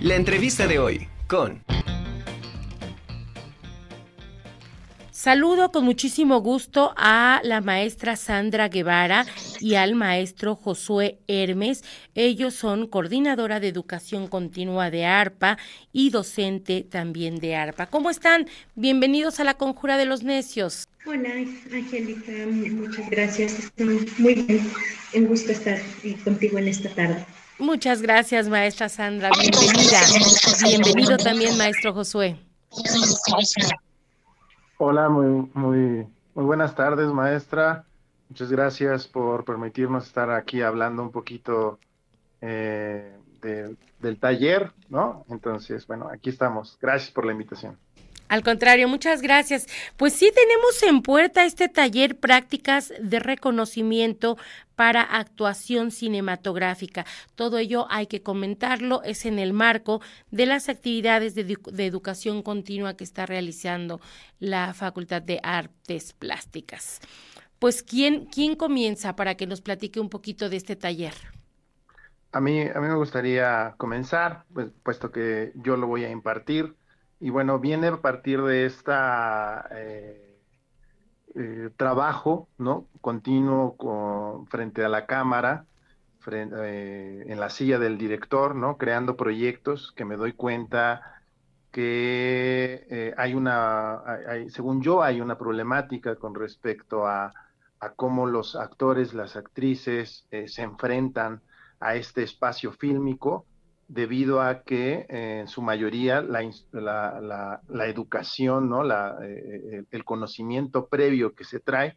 La entrevista de hoy con... Saludo con muchísimo gusto a la maestra Sandra Guevara y al maestro Josué Hermes. Ellos son coordinadora de educación continua de ARPA y docente también de ARPA. ¿Cómo están? Bienvenidos a la Conjura de los Necios. Hola, Angélica, muchas gracias. Muy bien, un gusto estar contigo en esta tarde. Muchas gracias, maestra Sandra. Bienvenida. Bienvenido también, maestro Josué. Hola, muy, muy, muy buenas tardes, maestra. Muchas gracias por permitirnos estar aquí hablando un poquito eh, del taller, ¿no? Entonces, bueno, aquí estamos. Gracias por la invitación. Al contrario, muchas gracias. Pues sí tenemos en puerta este taller prácticas de reconocimiento para actuación cinematográfica. Todo ello hay que comentarlo, es en el marco de las actividades de, educación continua que está realizando la Facultad de Artes Plásticas. Pues, ¿quién, ¿quién comienza para que nos platique un poquito de este taller? A mí, a mí me gustaría comenzar, pues, puesto que yo lo voy a impartir. Y bueno, viene a partir de esta eh, trabajo, ¿no? Continuo con, frente a la cámara, eh, en la silla del director, ¿no? Creando proyectos que me doy cuenta que hay una, según yo, hay una problemática con respecto a, a cómo los actores, las actrices se enfrentan a este espacio fílmico debido a que en su mayoría la, la, educación, ¿no? La, eh, el conocimiento previo que se trae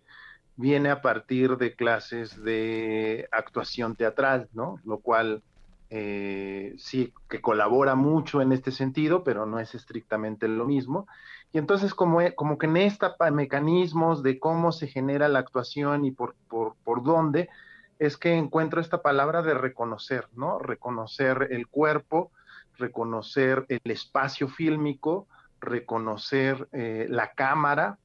viene a partir de clases de actuación teatral, ¿no? Lo cual eh, sí que colabora mucho en este sentido, pero no es estrictamente lo mismo. Y entonces como, como que en estos mecanismos de cómo se genera la actuación y por, por, por dónde, es que encuentro esta palabra de reconocer, ¿no? Reconocer el cuerpo, reconocer el espacio fílmico, reconocer eh, la cámara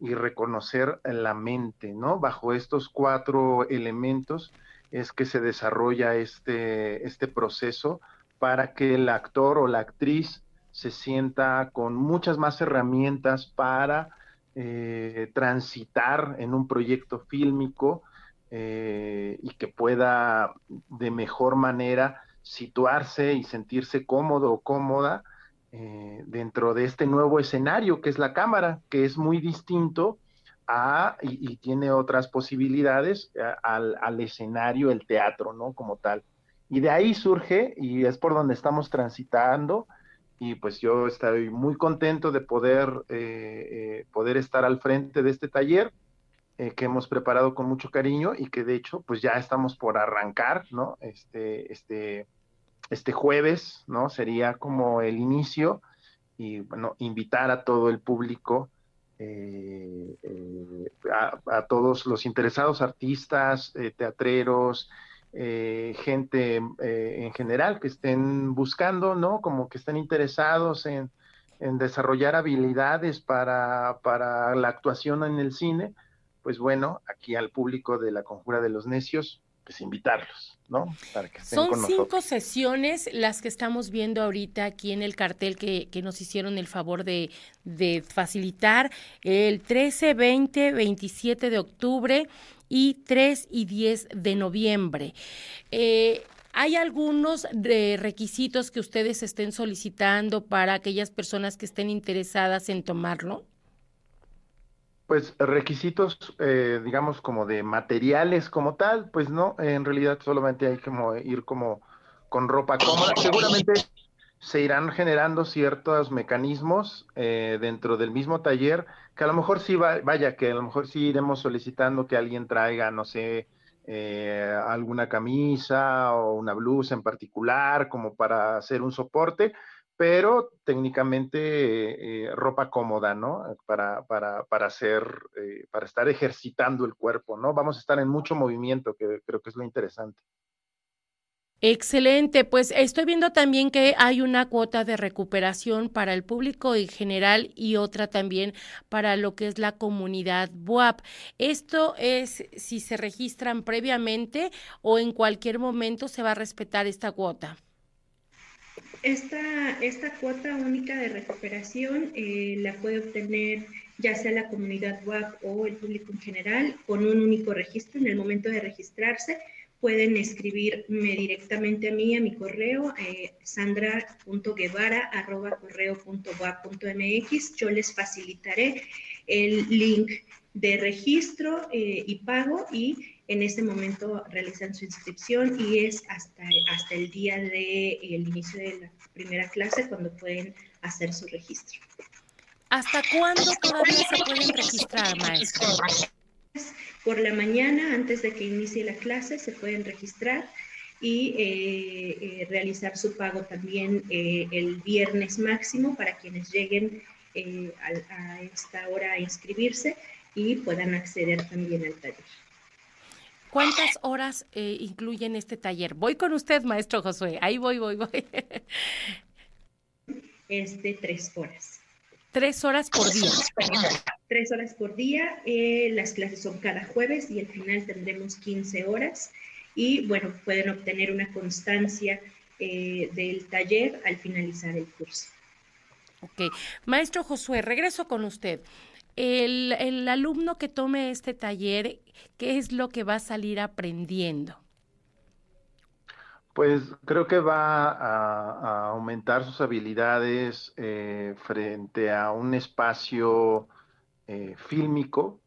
y reconocer la mente, ¿no? Bajo estos cuatro elementos es que se desarrolla este, este proceso para que el actor o la actriz se sienta con muchas más herramientas para eh, transitar en un proyecto fílmico, eh, y que pueda de mejor manera situarse y sentirse cómodo o cómoda eh, dentro de este nuevo escenario que es la cámara, que es muy distinto a, y, tiene otras posibilidades al, al, escenario, el teatro, ¿no? Como tal. Y de ahí surge, y es por donde estamos transitando, y pues yo estoy muy contento de poder, eh, poder estar al frente de este taller eh, que hemos preparado con mucho cariño y que de hecho pues ya estamos por arrancar, ¿no? Este, este, este jueves, ¿no? Sería como el inicio y bueno, invitar a todo el público, eh, eh, a, todos los interesados, artistas, teatreros, gente en general que estén buscando, ¿no? Como que estén interesados en, en desarrollar habilidades para, para la actuación en el cine, pues bueno, aquí al público de la Conjura de los Necios, pues invitarlos, ¿no? Para que estén Son cinco sesiones las que estamos viendo ahorita aquí en el cartel que, que nos hicieron el favor de, de, facilitar. El 13, 20, 27 de octubre y 3 y 10 de noviembre. Eh, ¿Hay algunos de requisitos que ustedes estén solicitando para aquellas personas que estén interesadas en tomarlo? Pues requisitos, eh, digamos, como de materiales como tal, pues no, en realidad solamente hay que ir como con ropa cómoda. Seguramente se irán generando ciertos mecanismos eh, dentro del mismo taller, que a lo mejor sí, va, vaya, que a lo mejor sí iremos solicitando que alguien traiga, no sé, eh, alguna camisa o una blusa en particular, como para hacer un soporte, pero técnicamente eh, ropa cómoda, ¿no? Para, para, para hacer, eh, para estar ejercitando el cuerpo, ¿no? Vamos a estar en mucho movimiento, que creo que es lo interesante. Excelente, pues estoy viendo también que hay una cuota de recuperación para el público en general y otra también para lo que es la comunidad BUAP. Esto es si se registran previamente o en cualquier momento se va a respetar esta cuota. Esta, esta cuota única de recuperación eh, la puede obtener ya sea la comunidad WAP o el público en general con un único registro. En el momento de registrarse pueden escribirme directamente a mí, a mi correo, eh, sandra.guevara.correo.wap.mx. Yo les facilitaré el link de registro eh, y pago y en ese momento realizan su inscripción y es hasta, hasta el día del de, inicio de la primera clase cuando pueden hacer su registro. ¿Hasta cuándo todavía se pueden registrar, maestro? Por la mañana, antes de que inicie la clase, se pueden registrar y eh, eh, realizar su pago también eh, el viernes máximo para quienes lleguen a, a esta hora a inscribirse y puedan acceder también al taller. ¿Cuántas horas eh, incluyen este taller? Voy con usted, maestro Josué. Ahí voy, voy, voy. Es de tres horas. Tres horas por día. Tres horas por día. Eh, las clases son cada jueves y al final tendremos 15 horas. Y bueno, pueden obtener una constancia eh, del taller al finalizar el curso. Ok. Maestro Josué, regreso con usted. El, alumno que tome este taller, ¿qué es lo que va a salir aprendiendo? Pues creo que va a, a aumentar sus habilidades eh, frente a un espacio eh, fílmico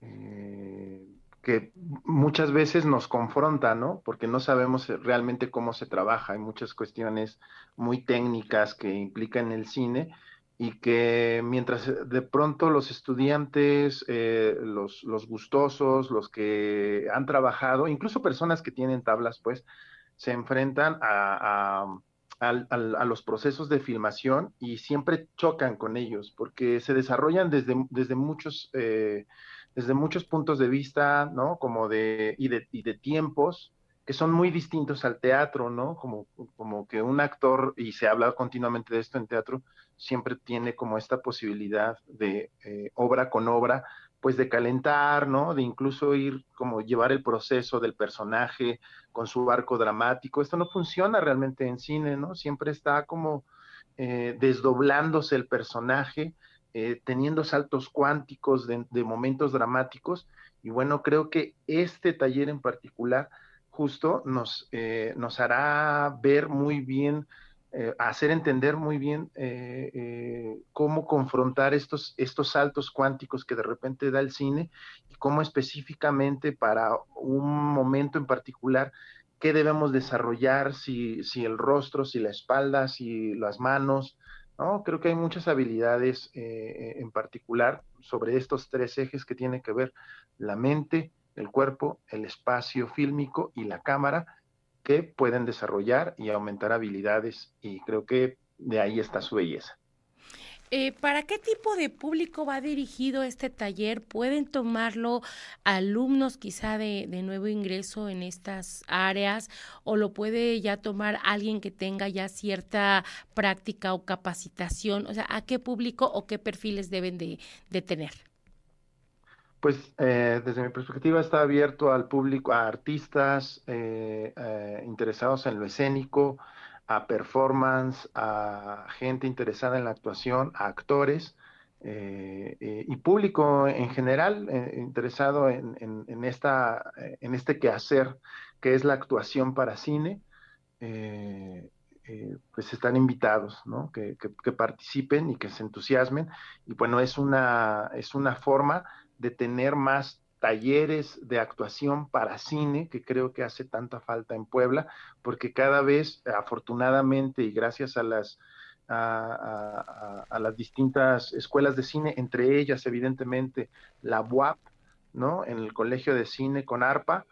eh, que muchas veces nos confronta, ¿no? Porque no sabemos realmente cómo se trabaja. Hay muchas cuestiones muy técnicas que implican el cine y que mientras eh, de pronto los estudiantes, eh, los, los, gustosos, los que han trabajado, incluso personas que tienen tablas, pues, se enfrentan a, a, a, a los procesos de filmación y siempre chocan con ellos, porque se desarrollan desde, desde muchos... Eh, desde muchos puntos de vista, ¿no? Como de, y de, y de tiempos, que son muy distintos al teatro, ¿no? Como, como que un actor, y se habla continuamente de esto en teatro, siempre tiene como esta posibilidad de eh, obra con obra, pues de calentar, ¿no? De incluso ir como llevar el proceso del personaje con su arco dramático. Esto no funciona realmente en cine, ¿no? Siempre está como eh, desdoblándose el personaje, eh, teniendo saltos cuánticos de, de momentos dramáticos. Y bueno, creo que este taller en particular justo nos, eh, nos hará ver muy bien, eh, hacer entender muy bien eh, cómo confrontar estos, estos saltos cuánticos que de repente da el cine y cómo específicamente para un momento en particular qué debemos desarrollar, si, si el rostro, si la espalda, si las manos, ¿no? Creo que hay muchas habilidades en particular sobre estos tres ejes que tienen que ver la mente, el cuerpo, el espacio fílmico y la cámara que pueden desarrollar y aumentar habilidades y creo que de ahí está su belleza. Eh, ¿Para qué tipo de público va dirigido este taller? ¿Pueden tomarlo alumnos quizá de, nuevo ingreso en estas áreas o lo puede ya tomar alguien que tenga ya cierta práctica o capacitación? O sea, ¿a qué público o qué perfiles deben de, de tener? Pues eh, desde mi perspectiva está abierto al público, a artistas eh, eh, interesados en lo escénico, a performance, a gente interesada en la actuación, a actores y público en general interesado en, este quehacer que es la actuación para cine. pues están invitados, ¿no? Que, que, que participen y que se entusiasmen. Y bueno, es una, es una forma de tener más talleres de actuación para cine, que creo que hace tanta falta en Puebla, porque cada vez, afortunadamente, y gracias a las, a, las distintas escuelas de cine, entre ellas, evidentemente, la UAP, ¿no? En el Colegio de Cine con ARPA,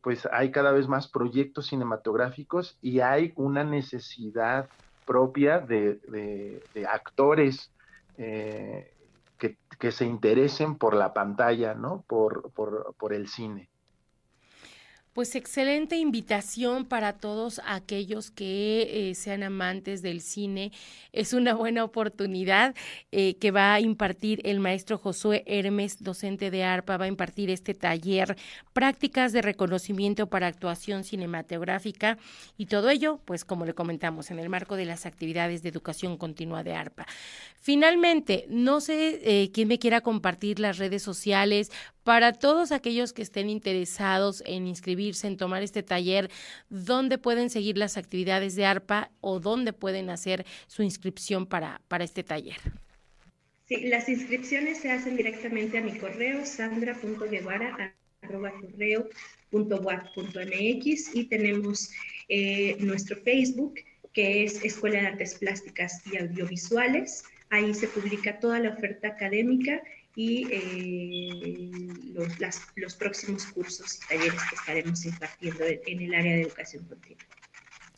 pues hay cada vez más proyectos cinematográficos y hay una necesidad propia de, de, de actores eh, que, que, se interesen por la pantalla, ¿no? Por, por, por el cine. Pues excelente invitación para todos aquellos que eh, sean amantes del cine. Es una buena oportunidad eh, que va a impartir el maestro Josué Hermes, docente de ARPA, va a impartir este taller, prácticas de reconocimiento para actuación cinematográfica y todo ello, pues como le comentamos, en el marco de las actividades de educación continua de ARPA. Finalmente, no sé eh, quién me quiera compartir las redes sociales para todos aquellos que estén interesados en inscribirse, en tomar este taller, ¿dónde pueden seguir las actividades de ARPA o dónde pueden hacer su inscripción para, para este taller? Sí, las inscripciones se hacen directamente a mi correo, sandra.guevara.correo.wac.mx y tenemos eh, nuestro Facebook, que es Escuela de Artes Plásticas y Audiovisuales. Ahí se publica toda la oferta académica y eh, los, los, próximos cursos y talleres que estaremos impartiendo en el área de educación continua.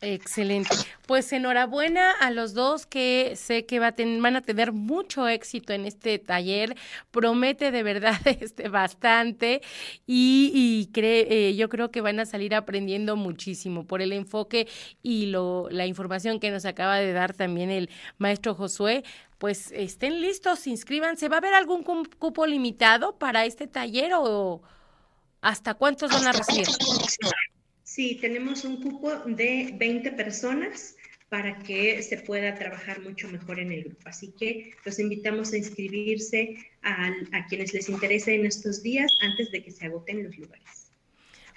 Excelente. Pues enhorabuena a los dos que sé que va a van a tener mucho éxito en este taller. Promete de verdad este bastante y, y cree, eh, yo creo que van a salir aprendiendo muchísimo por el enfoque y lo, la información que nos acaba de dar también el maestro Josué pues estén listos, inscríbanse. ¿Va a haber algún cupo limitado para este taller o hasta cuántos van a recibir? Sí, tenemos un cupo de 20 personas para que se pueda trabajar mucho mejor en el grupo. Así que los invitamos a inscribirse a, a quienes les interese en estos días antes de que se agoten los lugares.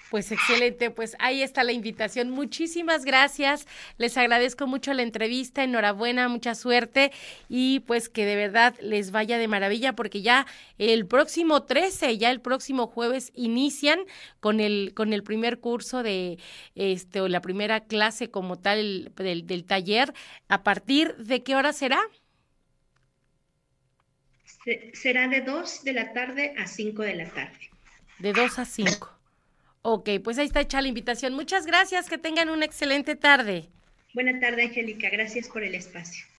Pues excelente, pues ahí está la invitación. Muchísimas gracias. Les agradezco mucho la entrevista. Enhorabuena, mucha suerte y pues que de verdad les vaya de maravilla porque ya el próximo 13, ya el próximo jueves inician con el con el primer curso de este o la primera clase como tal del, del taller. ¿A partir de qué hora será? Será de 2 de la tarde a 5 de la tarde. De 2 a 5. Ok, pues ahí está hecha la invitación. Muchas gracias, que tengan una excelente tarde. Buena tarde, Angélica. Gracias por el espacio.